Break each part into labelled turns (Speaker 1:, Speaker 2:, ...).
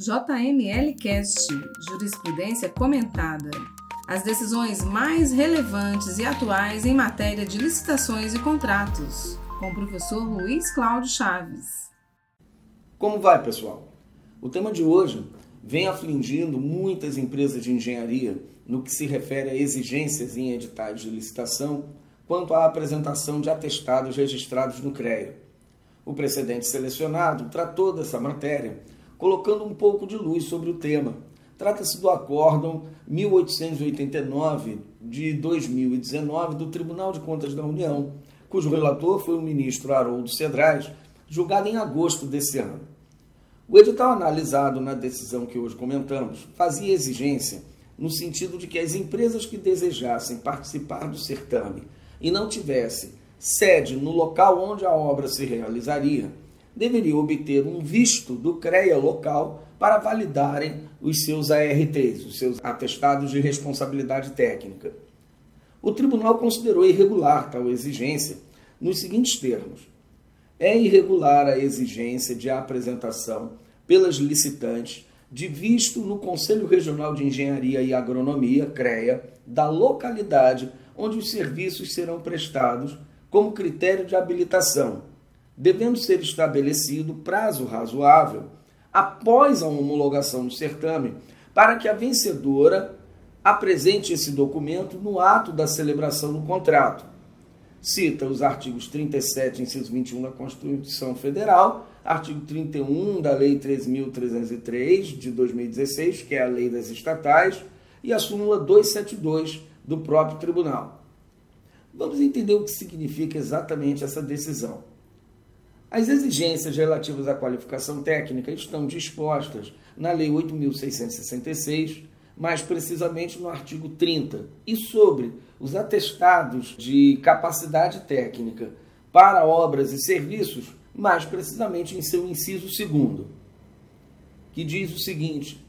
Speaker 1: JML Cast Jurisprudência Comentada. As decisões mais relevantes e atuais em matéria de licitações e contratos, com o professor Luiz Cláudio Chaves.
Speaker 2: Como vai, pessoal? O tema de hoje vem afligindo muitas empresas de engenharia no que se refere a exigências em editais de licitação quanto à apresentação de atestados registrados no CREA. O precedente selecionado tratou dessa matéria colocando um pouco de luz sobre o tema. Trata-se do Acórdão 1889 de 2019 do Tribunal de Contas da União, cujo relator foi o ministro Haroldo Cedrais, julgado em agosto desse ano. O edital analisado na decisão que hoje comentamos fazia exigência no sentido de que as empresas que desejassem participar do certame e não tivessem sede no local onde a obra se realizaria, deveriam obter um visto do CREA local para validarem os seus ARTs, os seus atestados de responsabilidade técnica. O tribunal considerou irregular tal exigência nos seguintes termos: é irregular a exigência de apresentação pelas licitantes de visto no Conselho Regional de Engenharia e Agronomia, CREA, da localidade onde os serviços serão prestados como critério de habilitação, devendo ser estabelecido prazo razoável após a homologação do certame para que a vencedora apresente esse documento no ato da celebração do contrato. Cita os artigos 37, inciso 21 da Constituição Federal, artigo 31 da Lei 3.303 de 2016, que é a Lei das Estatais, e a súmula 272 do próprio tribunal. Vamos entender o que significa exatamente essa decisão. As exigências relativas à qualificação técnica estão dispostas na Lei 8.666, mais precisamente no artigo 30, e sobre os atestados de capacidade técnica para obras e serviços, mais precisamente em seu inciso 2, que diz o seguinte: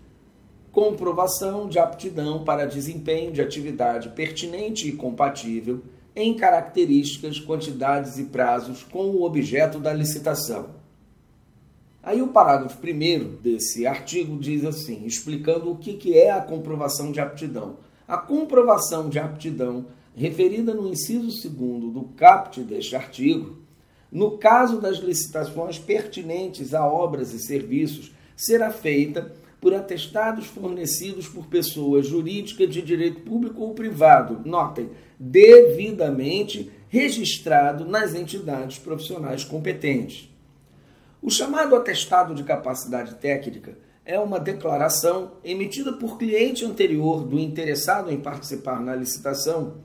Speaker 2: comprovação de aptidão para desempenho de atividade pertinente e compatível em características, quantidades e prazos com o objeto da licitação. Aí o parágrafo primeiro desse artigo diz assim, explicando o que é a comprovação de aptidão. A comprovação de aptidão, referida no inciso 2 do caput deste artigo, no caso das licitações pertinentes a obras e serviços, será feita por atestados fornecidos por pessoas jurídicas de direito público ou privado. Notem, devidamente registrado nas entidades profissionais competentes. O chamado atestado de capacidade técnica é uma declaração emitida por cliente anterior do interessado em participar na licitação,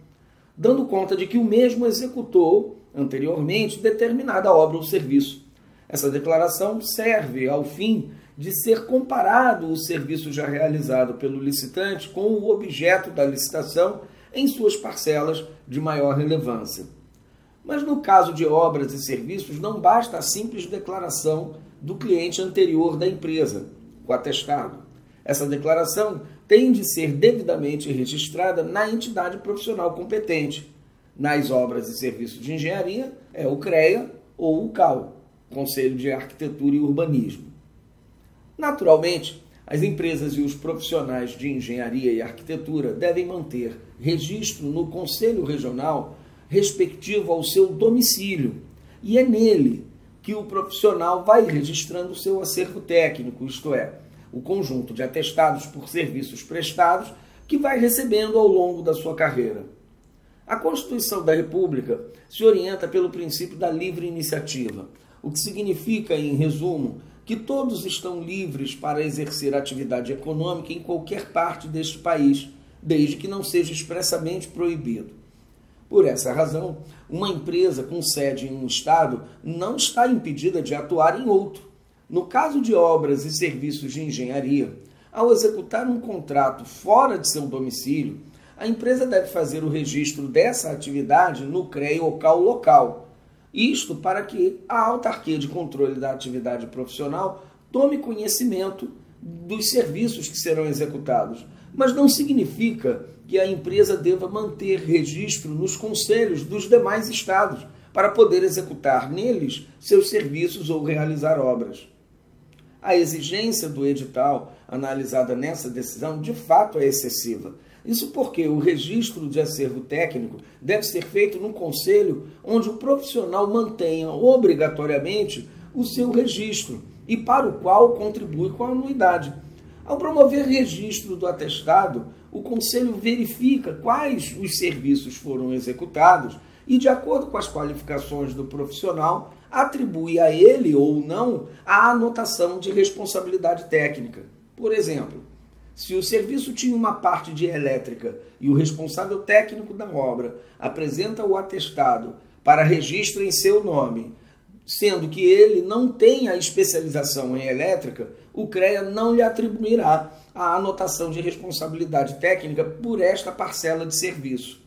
Speaker 2: dando conta de que o mesmo executou anteriormente determinada obra ou serviço. Essa declaração serve ao fim de ser comparado o serviço já realizado pelo licitante com o objeto da licitação em suas parcelas de maior relevância. Mas no caso de obras e serviços, não basta a simples declaração do cliente anterior da empresa, o atestado. Essa declaração tem de ser devidamente registrada na entidade profissional competente. Nas obras e serviços de engenharia, é o CREA ou o CAL, Conselho de Arquitetura e Urbanismo. Naturalmente, as empresas e os profissionais de engenharia e arquitetura devem manter registro no Conselho Regional respectivo ao seu domicílio, e é nele que o profissional vai registrando o seu acervo técnico, isto é, o conjunto de atestados por serviços prestados que vai recebendo ao longo da sua carreira. A Constituição da República se orienta pelo princípio da livre iniciativa, o que significa, em resumo, que todos estão livres para exercer atividade econômica em qualquer parte deste país, desde que não seja expressamente proibido. Por essa razão, uma empresa com sede em um estado não está impedida de atuar em outro. No caso de obras e serviços de engenharia, ao executar um contrato fora de seu domicílio, a empresa deve fazer o registro dessa atividade no CREA local local isto para que a autarquia de controle da atividade profissional tome conhecimento dos serviços que serão executados. Mas não significa que a empresa deva manter registro nos conselhos dos demais estados para poder executar neles seus serviços ou realizar obras. a exigência do edital analisada nessa decisão de fato é excessiva. Isso porque o registro de acervo técnico deve ser feito no conselho onde o profissional mantenha obrigatoriamente o seu registro e para o qual contribui com a anuidade. Ao promover registro do atestado, o conselho verifica quais os serviços foram executados e, de acordo com as qualificações do profissional, atribui a ele ou não a anotação de responsabilidade técnica. Por exemplo, se o serviço tinha uma parte de elétrica e o responsável técnico da obra apresenta o atestado para registro em seu nome, sendo que ele não tem a especialização em elétrica, o CREA não lhe atribuirá a anotação de responsabilidade técnica por esta parcela de serviço.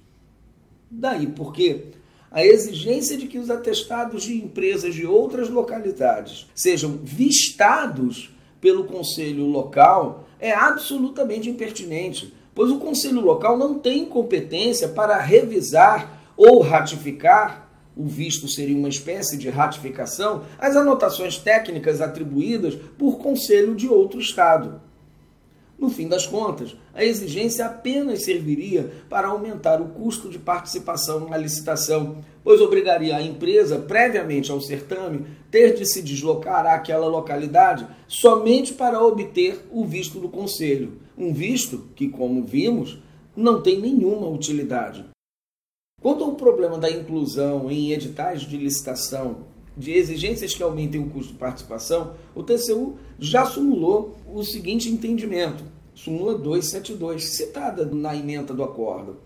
Speaker 2: Daí porque a exigência de que os atestados de empresas de outras localidades sejam vistados pelo conselho local é absolutamente impertinente, pois o conselho local não tem competência para revisar ou ratificar o visto seria uma espécie de ratificação, as anotações técnicas atribuídas por conselho de outro Estado. No fim das contas, a exigência apenas serviria para aumentar o custo de participação na licitação, pois obrigaria a empresa, previamente ao certame, ter de se deslocar àquela localidade somente para obter o visto do conselho. Um visto que, como vimos, não tem nenhuma utilidade. Quanto ao problema da inclusão em editais de licitação de exigências que aumentem o custo de participação, o TCU já simulou o seguinte entendimento, súmula 272, citada na emenda do acordo.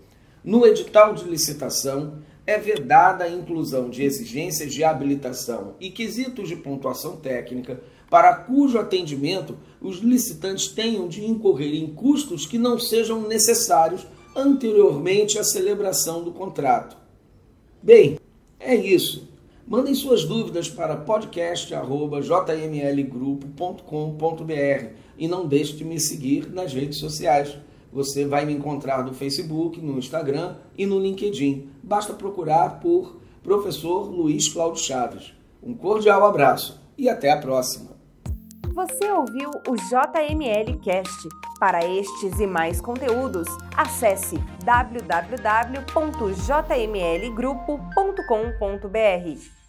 Speaker 2: No edital de licitação, é vedada a inclusão de exigências de habilitação e quesitos de pontuação técnica para cujo atendimento os licitantes tenham de incorrer em custos que não sejam necessários anteriormente à celebração do contrato. Bem, é isso. Mandem suas dúvidas para podcast.jmlgrupo.com.br e não deixe de me seguir nas redes sociais. Você vai me encontrar no Facebook, no Instagram e no LinkedIn. Basta procurar por Professor Luiz Cláudio Chaves. Um cordial abraço e até a próxima.
Speaker 3: Você ouviu o JML Cast. Para estes e mais conteúdos, acesse www.jmlgrupo.com.br.